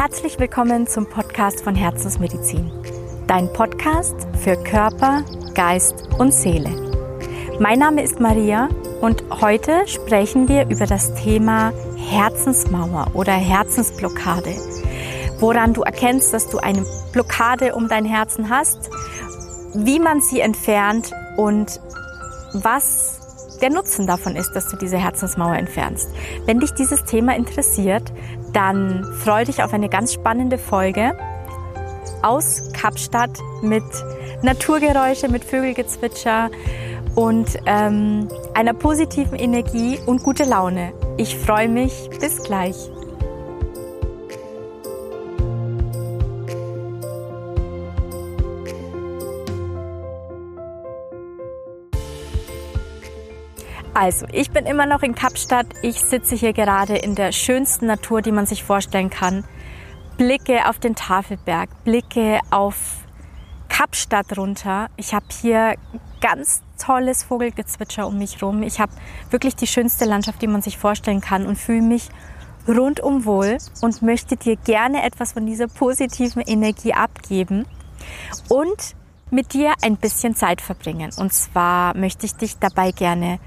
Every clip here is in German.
Herzlich willkommen zum Podcast von Herzensmedizin. Dein Podcast für Körper, Geist und Seele. Mein Name ist Maria und heute sprechen wir über das Thema Herzensmauer oder Herzensblockade. Woran du erkennst, dass du eine Blockade um dein Herzen hast, wie man sie entfernt und was der Nutzen davon ist, dass du diese Herzensmauer entfernst. Wenn dich dieses Thema interessiert, dann freue dich auf eine ganz spannende Folge aus Kapstadt mit Naturgeräusche, mit Vögelgezwitscher und ähm, einer positiven Energie und gute Laune. Ich freue mich. Bis gleich. Also, ich bin immer noch in Kapstadt. Ich sitze hier gerade in der schönsten Natur, die man sich vorstellen kann. Blicke auf den Tafelberg, Blicke auf Kapstadt runter. Ich habe hier ganz tolles Vogelgezwitscher um mich herum. Ich habe wirklich die schönste Landschaft, die man sich vorstellen kann und fühle mich rundum wohl und möchte dir gerne etwas von dieser positiven Energie abgeben und mit dir ein bisschen Zeit verbringen. Und zwar möchte ich dich dabei gerne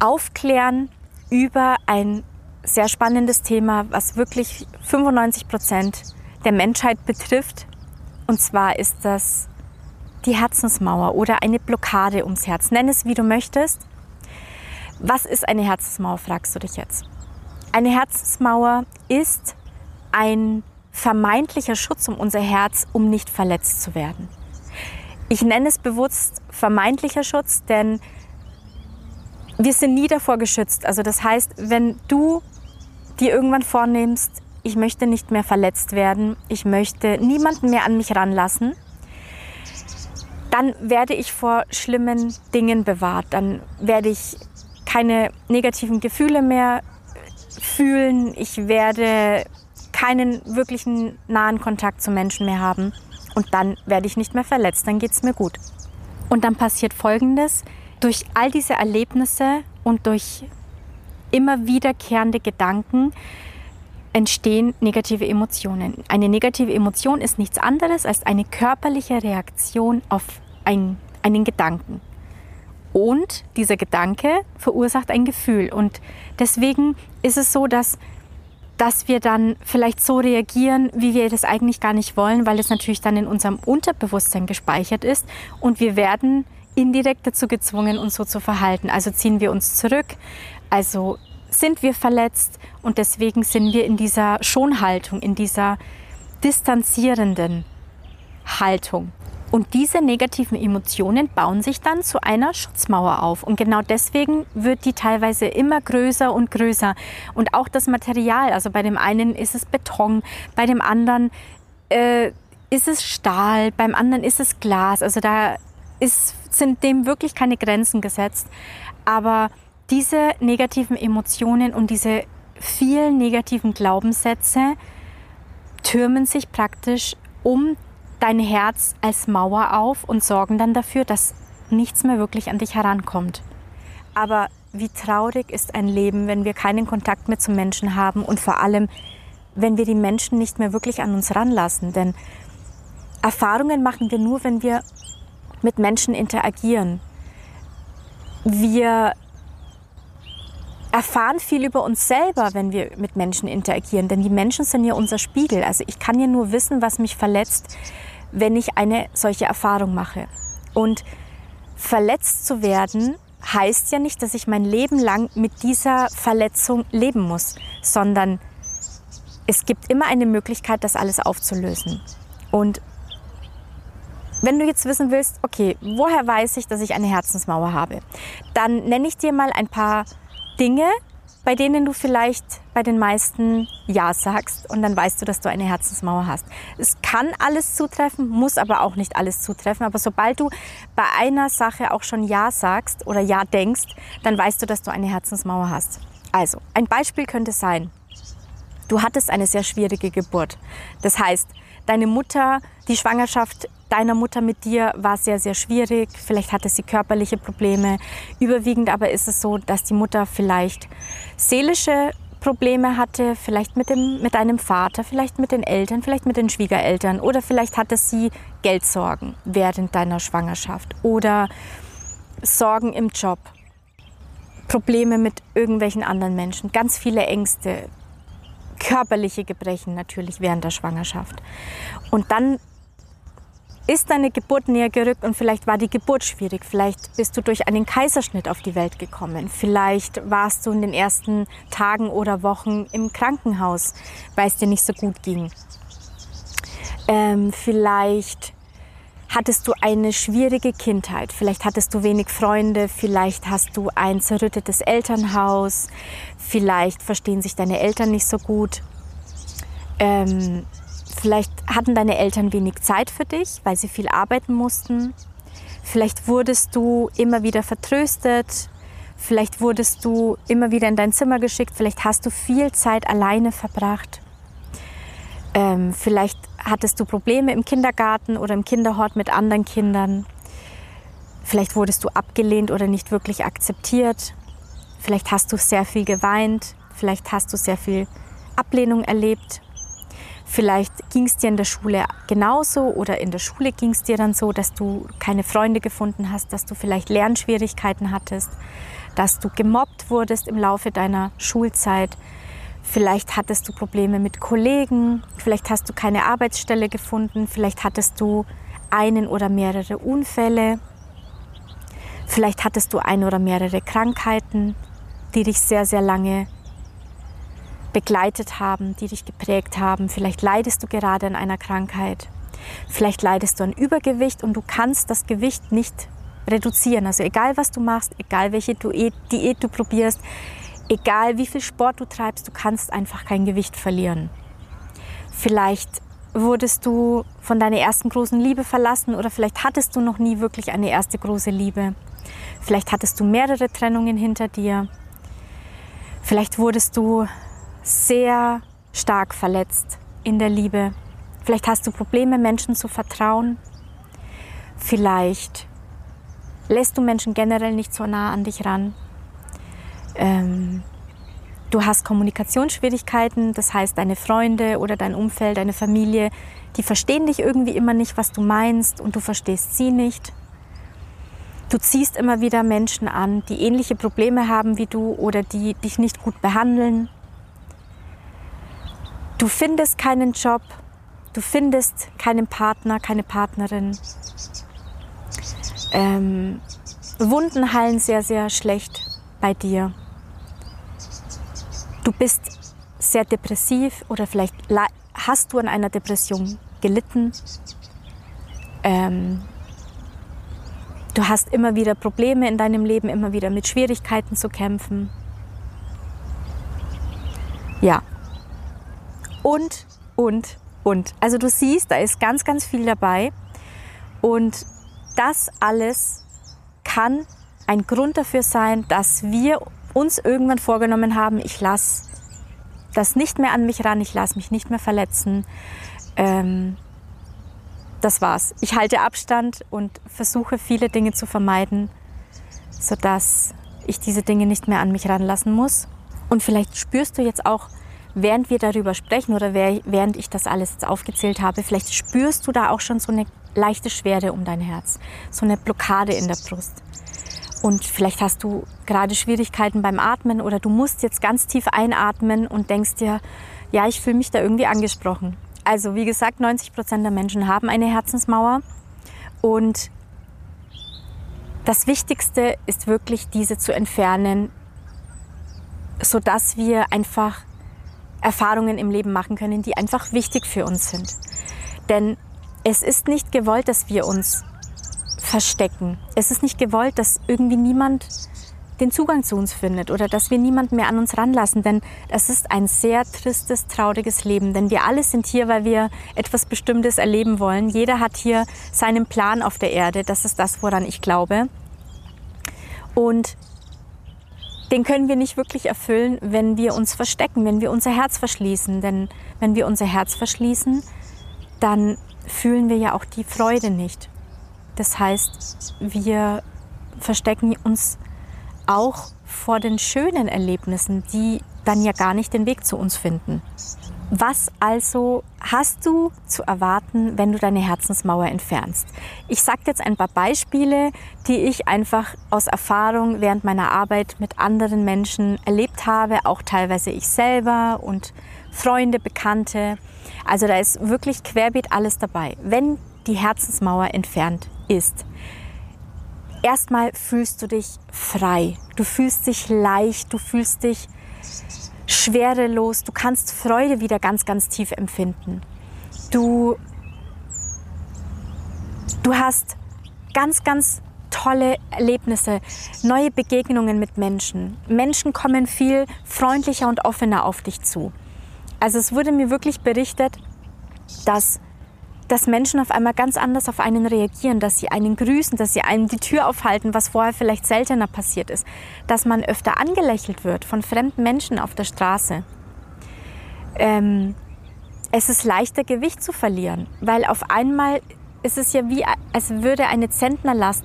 aufklären über ein sehr spannendes Thema, was wirklich 95 Prozent der Menschheit betrifft. Und zwar ist das die Herzensmauer oder eine Blockade ums Herz. Nenn es, wie du möchtest. Was ist eine Herzensmauer, fragst du dich jetzt. Eine Herzensmauer ist ein vermeintlicher Schutz um unser Herz, um nicht verletzt zu werden. Ich nenne es bewusst vermeintlicher Schutz, denn wir sind nie davor geschützt. Also das heißt, wenn du dir irgendwann vornimmst, ich möchte nicht mehr verletzt werden, ich möchte niemanden mehr an mich ranlassen, dann werde ich vor schlimmen Dingen bewahrt. Dann werde ich keine negativen Gefühle mehr fühlen. Ich werde keinen wirklichen nahen Kontakt zu Menschen mehr haben. Und dann werde ich nicht mehr verletzt. Dann geht es mir gut. Und dann passiert Folgendes. Durch all diese Erlebnisse und durch immer wiederkehrende Gedanken entstehen negative Emotionen. Eine negative Emotion ist nichts anderes als eine körperliche Reaktion auf ein, einen Gedanken. Und dieser Gedanke verursacht ein Gefühl. Und deswegen ist es so, dass, dass wir dann vielleicht so reagieren, wie wir das eigentlich gar nicht wollen, weil es natürlich dann in unserem Unterbewusstsein gespeichert ist. Und wir werden indirekt dazu gezwungen, uns so zu verhalten. Also ziehen wir uns zurück, also sind wir verletzt und deswegen sind wir in dieser Schonhaltung, in dieser distanzierenden Haltung. Und diese negativen Emotionen bauen sich dann zu einer Schutzmauer auf. Und genau deswegen wird die teilweise immer größer und größer. Und auch das Material, also bei dem einen ist es Beton, bei dem anderen äh, ist es Stahl, beim anderen ist es Glas. Also da ist, sind dem wirklich keine Grenzen gesetzt. Aber diese negativen Emotionen und diese vielen negativen Glaubenssätze türmen sich praktisch um dein Herz als Mauer auf und sorgen dann dafür, dass nichts mehr wirklich an dich herankommt. Aber wie traurig ist ein Leben, wenn wir keinen Kontakt mehr zu Menschen haben und vor allem, wenn wir die Menschen nicht mehr wirklich an uns ranlassen. Denn Erfahrungen machen wir nur, wenn wir mit Menschen interagieren. Wir erfahren viel über uns selber, wenn wir mit Menschen interagieren, denn die Menschen sind ja unser Spiegel. Also ich kann ja nur wissen, was mich verletzt, wenn ich eine solche Erfahrung mache. Und verletzt zu werden heißt ja nicht, dass ich mein Leben lang mit dieser Verletzung leben muss, sondern es gibt immer eine Möglichkeit, das alles aufzulösen. Und wenn du jetzt wissen willst, okay, woher weiß ich, dass ich eine Herzensmauer habe, dann nenne ich dir mal ein paar Dinge, bei denen du vielleicht bei den meisten Ja sagst und dann weißt du, dass du eine Herzensmauer hast. Es kann alles zutreffen, muss aber auch nicht alles zutreffen. Aber sobald du bei einer Sache auch schon Ja sagst oder Ja denkst, dann weißt du, dass du eine Herzensmauer hast. Also, ein Beispiel könnte sein, du hattest eine sehr schwierige Geburt. Das heißt, deine Mutter, die Schwangerschaft deiner Mutter mit dir war sehr, sehr schwierig. Vielleicht hatte sie körperliche Probleme. Überwiegend aber ist es so, dass die Mutter vielleicht seelische Probleme hatte, vielleicht mit, dem, mit deinem Vater, vielleicht mit den Eltern, vielleicht mit den Schwiegereltern oder vielleicht hatte sie Geldsorgen während deiner Schwangerschaft oder Sorgen im Job, Probleme mit irgendwelchen anderen Menschen, ganz viele Ängste, körperliche Gebrechen natürlich während der Schwangerschaft. Und dann ist deine Geburt näher gerückt und vielleicht war die Geburt schwierig. Vielleicht bist du durch einen Kaiserschnitt auf die Welt gekommen. Vielleicht warst du in den ersten Tagen oder Wochen im Krankenhaus, weil es dir nicht so gut ging. Ähm, vielleicht hattest du eine schwierige Kindheit. Vielleicht hattest du wenig Freunde. Vielleicht hast du ein zerrüttetes Elternhaus. Vielleicht verstehen sich deine Eltern nicht so gut. Ähm, Vielleicht hatten deine Eltern wenig Zeit für dich, weil sie viel arbeiten mussten. Vielleicht wurdest du immer wieder vertröstet. Vielleicht wurdest du immer wieder in dein Zimmer geschickt. Vielleicht hast du viel Zeit alleine verbracht. Ähm, vielleicht hattest du Probleme im Kindergarten oder im Kinderhort mit anderen Kindern. Vielleicht wurdest du abgelehnt oder nicht wirklich akzeptiert. Vielleicht hast du sehr viel geweint. Vielleicht hast du sehr viel Ablehnung erlebt. Vielleicht ging es dir in der Schule genauso oder in der Schule ging es dir dann so, dass du keine Freunde gefunden hast, dass du vielleicht Lernschwierigkeiten hattest, dass du gemobbt wurdest im Laufe deiner Schulzeit. Vielleicht hattest du Probleme mit Kollegen, vielleicht hast du keine Arbeitsstelle gefunden, vielleicht hattest du einen oder mehrere Unfälle, vielleicht hattest du ein oder mehrere Krankheiten, die dich sehr, sehr lange begleitet haben, die dich geprägt haben. Vielleicht leidest du gerade an einer Krankheit. Vielleicht leidest du an Übergewicht und du kannst das Gewicht nicht reduzieren. Also egal was du machst, egal welche Diät du probierst, egal wie viel Sport du treibst, du kannst einfach kein Gewicht verlieren. Vielleicht wurdest du von deiner ersten großen Liebe verlassen oder vielleicht hattest du noch nie wirklich eine erste große Liebe. Vielleicht hattest du mehrere Trennungen hinter dir. Vielleicht wurdest du sehr stark verletzt in der Liebe. Vielleicht hast du Probleme, Menschen zu vertrauen. Vielleicht lässt du Menschen generell nicht so nah an dich ran. Ähm, du hast Kommunikationsschwierigkeiten, das heißt, deine Freunde oder dein Umfeld, deine Familie, die verstehen dich irgendwie immer nicht, was du meinst und du verstehst sie nicht. Du ziehst immer wieder Menschen an, die ähnliche Probleme haben wie du oder die dich nicht gut behandeln. Du findest keinen Job, du findest keinen Partner, keine Partnerin. Ähm, Wunden heilen sehr, sehr schlecht bei dir. Du bist sehr depressiv oder vielleicht hast du an einer Depression gelitten. Ähm, du hast immer wieder Probleme in deinem Leben, immer wieder mit Schwierigkeiten zu kämpfen. Ja, und, und, und. Also du siehst, da ist ganz, ganz viel dabei. Und das alles kann ein Grund dafür sein, dass wir uns irgendwann vorgenommen haben, ich lasse das nicht mehr an mich ran, ich lasse mich nicht mehr verletzen. Ähm, das war's. Ich halte Abstand und versuche viele Dinge zu vermeiden, sodass ich diese Dinge nicht mehr an mich ranlassen muss. Und vielleicht spürst du jetzt auch, während wir darüber sprechen oder während ich das alles jetzt aufgezählt habe, vielleicht spürst du da auch schon so eine leichte Schwere um dein Herz, so eine Blockade in der Brust. Und vielleicht hast du gerade Schwierigkeiten beim Atmen oder du musst jetzt ganz tief einatmen und denkst dir, ja, ich fühle mich da irgendwie angesprochen. Also wie gesagt, 90 Prozent der Menschen haben eine Herzensmauer und das Wichtigste ist wirklich, diese zu entfernen, sodass wir einfach Erfahrungen im Leben machen können, die einfach wichtig für uns sind. Denn es ist nicht gewollt, dass wir uns verstecken. Es ist nicht gewollt, dass irgendwie niemand den Zugang zu uns findet oder dass wir niemand mehr an uns ranlassen, denn es ist ein sehr tristes, trauriges Leben, denn wir alle sind hier, weil wir etwas Bestimmtes erleben wollen. Jeder hat hier seinen Plan auf der Erde, das ist das, woran ich glaube. Und den können wir nicht wirklich erfüllen, wenn wir uns verstecken, wenn wir unser Herz verschließen. Denn wenn wir unser Herz verschließen, dann fühlen wir ja auch die Freude nicht. Das heißt, wir verstecken uns auch vor den schönen Erlebnissen, die dann ja gar nicht den Weg zu uns finden. Was also hast du zu erwarten, wenn du deine Herzensmauer entfernst? Ich sage jetzt ein paar Beispiele, die ich einfach aus Erfahrung während meiner Arbeit mit anderen Menschen erlebt habe, auch teilweise ich selber und Freunde, Bekannte. Also da ist wirklich querbeet alles dabei. Wenn die Herzensmauer entfernt ist, erstmal fühlst du dich frei, du fühlst dich leicht, du fühlst dich schwerelos, du kannst Freude wieder ganz, ganz tief empfinden. Du, du hast ganz, ganz tolle Erlebnisse, neue Begegnungen mit Menschen. Menschen kommen viel freundlicher und offener auf dich zu. Also es wurde mir wirklich berichtet, dass dass Menschen auf einmal ganz anders auf einen reagieren, dass sie einen grüßen, dass sie einem die Tür aufhalten, was vorher vielleicht seltener passiert ist, dass man öfter angelächelt wird von fremden Menschen auf der Straße. Ähm, es ist leichter, Gewicht zu verlieren, weil auf einmal ist es ja wie, als würde eine Zentnerlast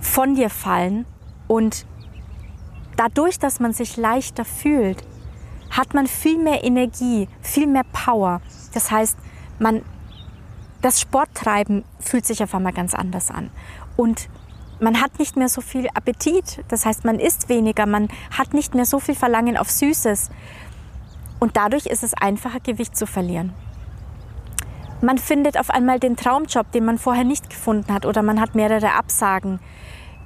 von dir fallen und dadurch, dass man sich leichter fühlt, hat man viel mehr Energie, viel mehr Power. Das heißt, man das Sporttreiben fühlt sich auf einmal ganz anders an. Und man hat nicht mehr so viel Appetit. Das heißt, man isst weniger, man hat nicht mehr so viel Verlangen auf Süßes. Und dadurch ist es einfacher, Gewicht zu verlieren. Man findet auf einmal den Traumjob, den man vorher nicht gefunden hat, oder man hat mehrere Absagen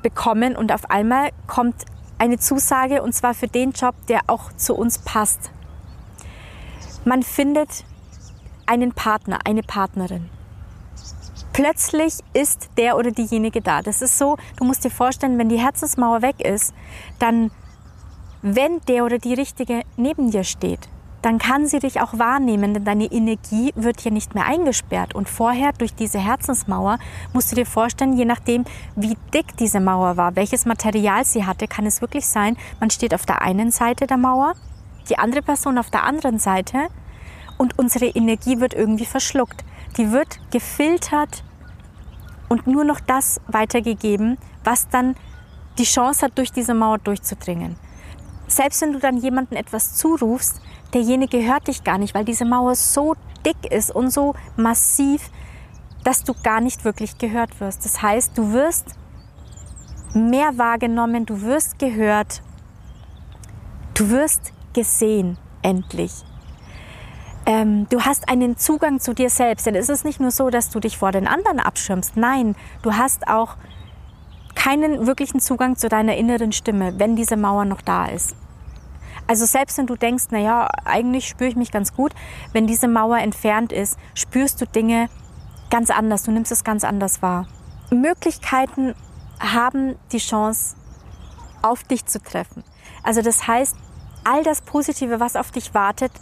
bekommen und auf einmal kommt eine Zusage und zwar für den Job, der auch zu uns passt. Man findet einen Partner, eine Partnerin plötzlich ist der oder diejenige da. Das ist so, du musst dir vorstellen, wenn die Herzensmauer weg ist, dann, wenn der oder die Richtige neben dir steht, dann kann sie dich auch wahrnehmen, denn deine Energie wird hier nicht mehr eingesperrt. Und vorher durch diese Herzensmauer musst du dir vorstellen, je nachdem, wie dick diese Mauer war, welches Material sie hatte, kann es wirklich sein, man steht auf der einen Seite der Mauer, die andere Person auf der anderen Seite und unsere Energie wird irgendwie verschluckt die wird gefiltert und nur noch das weitergegeben, was dann die Chance hat, durch diese Mauer durchzudringen. Selbst wenn du dann jemandem etwas zurufst, derjenige hört dich gar nicht, weil diese Mauer so dick ist und so massiv, dass du gar nicht wirklich gehört wirst. Das heißt, du wirst mehr wahrgenommen, du wirst gehört, du wirst gesehen, endlich ähm, du hast einen Zugang zu dir selbst. Denn es ist nicht nur so, dass du dich vor den anderen abschirmst. Nein, du hast auch keinen wirklichen Zugang zu deiner inneren Stimme, wenn diese Mauer noch da ist. Also selbst wenn du denkst, naja, eigentlich spüre ich mich ganz gut, wenn diese Mauer entfernt ist, spürst du Dinge ganz anders, du nimmst es ganz anders wahr. Möglichkeiten haben die Chance, auf dich zu treffen. Also das heißt, all das Positive, was auf dich wartet,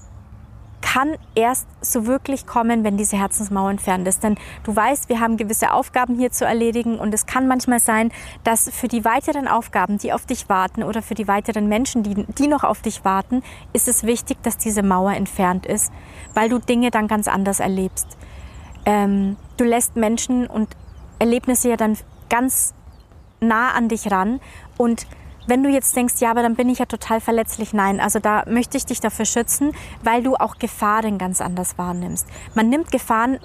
kann erst so wirklich kommen, wenn diese Herzensmauer entfernt ist. Denn du weißt, wir haben gewisse Aufgaben hier zu erledigen und es kann manchmal sein, dass für die weiteren Aufgaben, die auf dich warten oder für die weiteren Menschen, die, die noch auf dich warten, ist es wichtig, dass diese Mauer entfernt ist, weil du Dinge dann ganz anders erlebst. Ähm, du lässt Menschen und Erlebnisse ja dann ganz nah an dich ran und wenn du jetzt denkst, ja, aber dann bin ich ja total verletzlich, nein, also da möchte ich dich dafür schützen, weil du auch Gefahren ganz anders wahrnimmst. Man nimmt Gefahren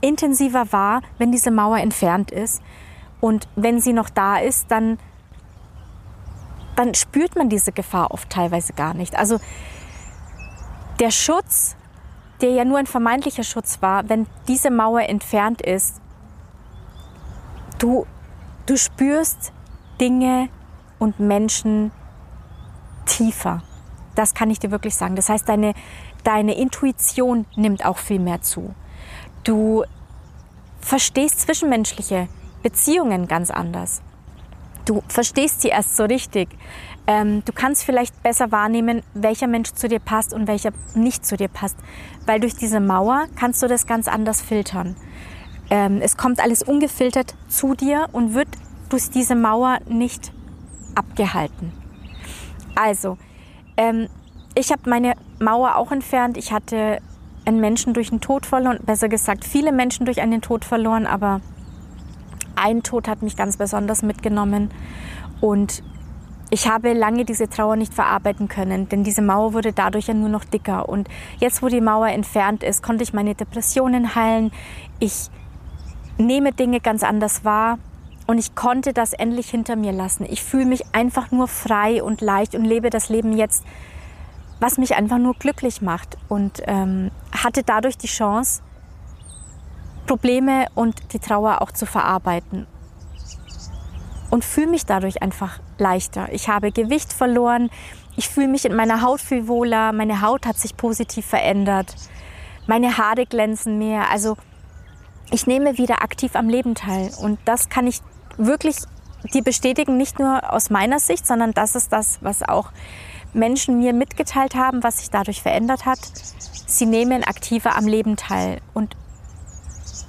intensiver wahr, wenn diese Mauer entfernt ist. Und wenn sie noch da ist, dann, dann spürt man diese Gefahr oft teilweise gar nicht. Also der Schutz, der ja nur ein vermeintlicher Schutz war, wenn diese Mauer entfernt ist, du, du spürst Dinge und Menschen tiefer. Das kann ich dir wirklich sagen. Das heißt, deine, deine Intuition nimmt auch viel mehr zu. Du verstehst zwischenmenschliche Beziehungen ganz anders. Du verstehst sie erst so richtig. Ähm, du kannst vielleicht besser wahrnehmen, welcher Mensch zu dir passt und welcher nicht zu dir passt. Weil durch diese Mauer kannst du das ganz anders filtern. Ähm, es kommt alles ungefiltert zu dir und wird durch diese Mauer nicht abgehalten. Also, ähm, ich habe meine Mauer auch entfernt. Ich hatte einen Menschen durch den Tod verloren, besser gesagt viele Menschen durch einen Tod verloren, aber ein Tod hat mich ganz besonders mitgenommen. Und ich habe lange diese Trauer nicht verarbeiten können, denn diese Mauer wurde dadurch ja nur noch dicker. Und jetzt, wo die Mauer entfernt ist, konnte ich meine Depressionen heilen. Ich nehme Dinge ganz anders wahr und ich konnte das endlich hinter mir lassen. Ich fühle mich einfach nur frei und leicht und lebe das Leben jetzt, was mich einfach nur glücklich macht. Und ähm, hatte dadurch die Chance, Probleme und die Trauer auch zu verarbeiten und fühle mich dadurch einfach leichter. Ich habe Gewicht verloren, ich fühle mich in meiner Haut viel wohler, meine Haut hat sich positiv verändert, meine Haare glänzen mehr. Also ich nehme wieder aktiv am Leben teil und das kann ich wirklich die bestätigen, nicht nur aus meiner Sicht, sondern das ist das, was auch Menschen mir mitgeteilt haben, was sich dadurch verändert hat. Sie nehmen aktiver am Leben teil und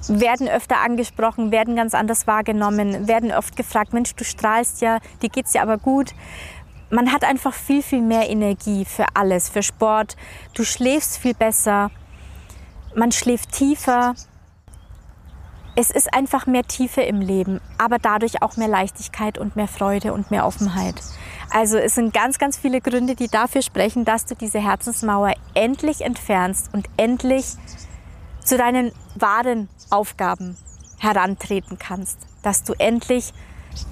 werden öfter angesprochen, werden ganz anders wahrgenommen, werden oft gefragt, Mensch, du strahlst ja, dir geht's ja aber gut. Man hat einfach viel, viel mehr Energie für alles, für Sport. Du schläfst viel besser, man schläft tiefer. Es ist einfach mehr Tiefe im Leben, aber dadurch auch mehr Leichtigkeit und mehr Freude und mehr Offenheit. Also es sind ganz, ganz viele Gründe, die dafür sprechen, dass du diese Herzensmauer endlich entfernst und endlich zu deinen wahren Aufgaben herantreten kannst, dass du endlich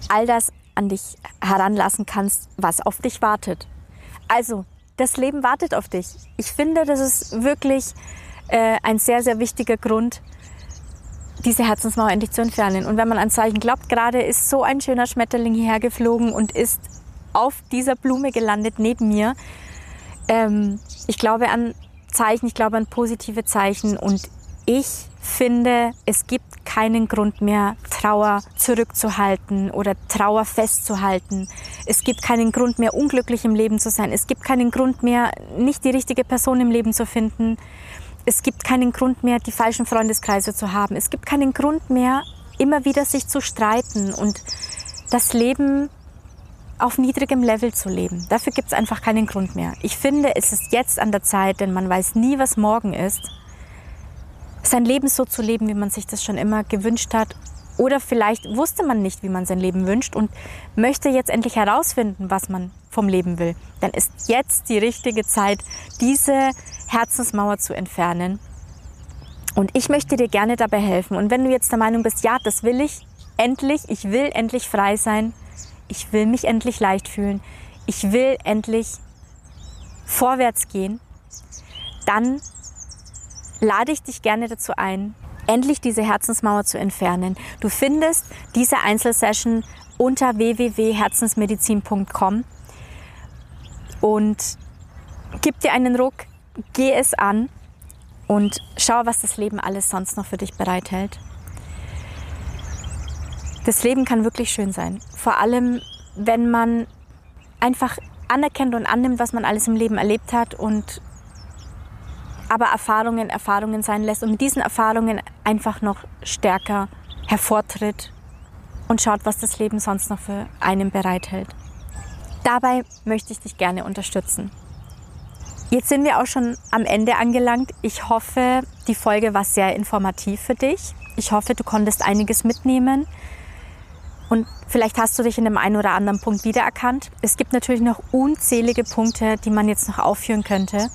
all das an dich heranlassen kannst, was auf dich wartet. Also, das Leben wartet auf dich. Ich finde, das ist wirklich äh, ein sehr, sehr wichtiger Grund, diese Herzensmauer endlich zu entfernen. Und wenn man an Zeichen glaubt, gerade ist so ein schöner Schmetterling hierher geflogen und ist auf dieser Blume gelandet neben mir. Ähm, ich glaube an Zeichen, ich glaube an positive Zeichen und ich finde, es gibt keinen Grund mehr, Trauer zurückzuhalten oder Trauer festzuhalten. Es gibt keinen Grund mehr, unglücklich im Leben zu sein. Es gibt keinen Grund mehr, nicht die richtige Person im Leben zu finden. Es gibt keinen Grund mehr, die falschen Freundeskreise zu haben. Es gibt keinen Grund mehr, immer wieder sich zu streiten und das Leben auf niedrigem Level zu leben. Dafür gibt es einfach keinen Grund mehr. Ich finde, es ist jetzt an der Zeit, denn man weiß nie, was morgen ist sein Leben so zu leben, wie man sich das schon immer gewünscht hat. Oder vielleicht wusste man nicht, wie man sein Leben wünscht und möchte jetzt endlich herausfinden, was man vom Leben will. Dann ist jetzt die richtige Zeit, diese Herzensmauer zu entfernen. Und ich möchte dir gerne dabei helfen. Und wenn du jetzt der Meinung bist, ja, das will ich endlich, ich will endlich frei sein, ich will mich endlich leicht fühlen, ich will endlich vorwärts gehen, dann lade ich dich gerne dazu ein, endlich diese Herzensmauer zu entfernen. Du findest diese Einzelsession unter www.herzensmedizin.com und gib dir einen Ruck, geh es an und schau, was das Leben alles sonst noch für dich bereithält. Das Leben kann wirklich schön sein. Vor allem, wenn man einfach anerkennt und annimmt, was man alles im Leben erlebt hat und aber Erfahrungen Erfahrungen sein lässt und mit diesen Erfahrungen einfach noch stärker hervortritt und schaut, was das Leben sonst noch für einen bereithält. Dabei möchte ich dich gerne unterstützen. Jetzt sind wir auch schon am Ende angelangt. Ich hoffe, die Folge war sehr informativ für dich. Ich hoffe, du konntest einiges mitnehmen. Und vielleicht hast du dich in dem einen oder anderen Punkt wiedererkannt. Es gibt natürlich noch unzählige Punkte, die man jetzt noch aufführen könnte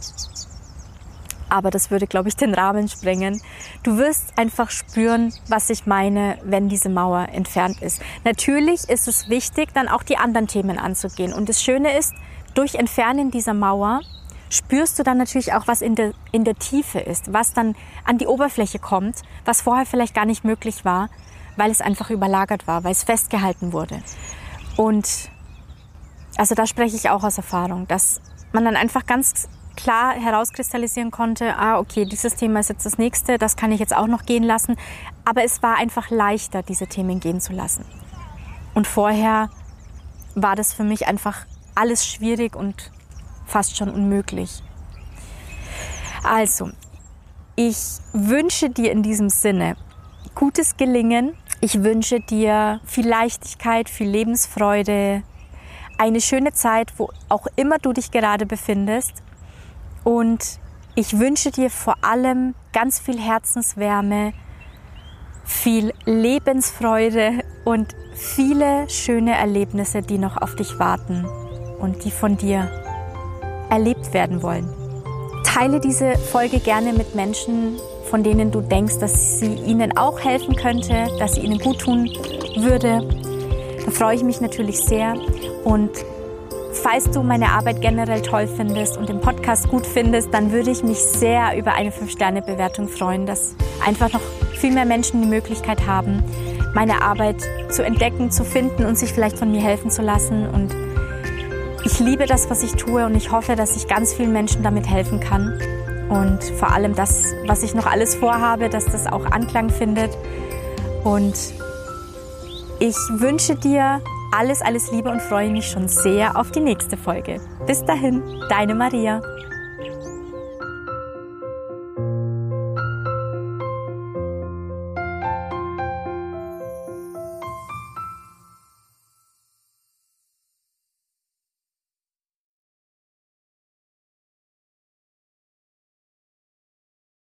aber das würde, glaube ich, den Rahmen sprengen. Du wirst einfach spüren, was ich meine, wenn diese Mauer entfernt ist. Natürlich ist es wichtig, dann auch die anderen Themen anzugehen. Und das Schöne ist, durch Entfernen dieser Mauer spürst du dann natürlich auch, was in der, in der Tiefe ist, was dann an die Oberfläche kommt, was vorher vielleicht gar nicht möglich war, weil es einfach überlagert war, weil es festgehalten wurde. Und also da spreche ich auch aus Erfahrung, dass man dann einfach ganz klar herauskristallisieren konnte, ah, okay, dieses Thema ist jetzt das nächste, das kann ich jetzt auch noch gehen lassen. Aber es war einfach leichter, diese Themen gehen zu lassen. Und vorher war das für mich einfach alles schwierig und fast schon unmöglich. Also, ich wünsche dir in diesem Sinne gutes Gelingen. Ich wünsche dir viel Leichtigkeit, viel Lebensfreude, eine schöne Zeit, wo auch immer du dich gerade befindest. Und ich wünsche dir vor allem ganz viel Herzenswärme, viel Lebensfreude und viele schöne Erlebnisse, die noch auf dich warten. und die von dir erlebt werden wollen. Teile diese Folge gerne mit Menschen, von denen du denkst, dass sie ihnen auch helfen könnte, dass sie ihnen gut tun würde. Da freue ich mich natürlich sehr. Und falls du meine Arbeit generell toll findest und den Podcast gut findest, dann würde ich mich sehr über eine 5-Sterne-Bewertung freuen, dass einfach noch viel mehr Menschen die Möglichkeit haben, meine Arbeit zu entdecken, zu finden und sich vielleicht von mir helfen zu lassen. Und ich liebe das, was ich tue und ich hoffe, dass ich ganz vielen Menschen damit helfen kann. Und vor allem das, was ich noch alles vorhabe, dass das auch Anklang findet. Und ich wünsche dir alles, alles Liebe und freue mich schon sehr auf die nächste Folge. Bis dahin, deine Maria.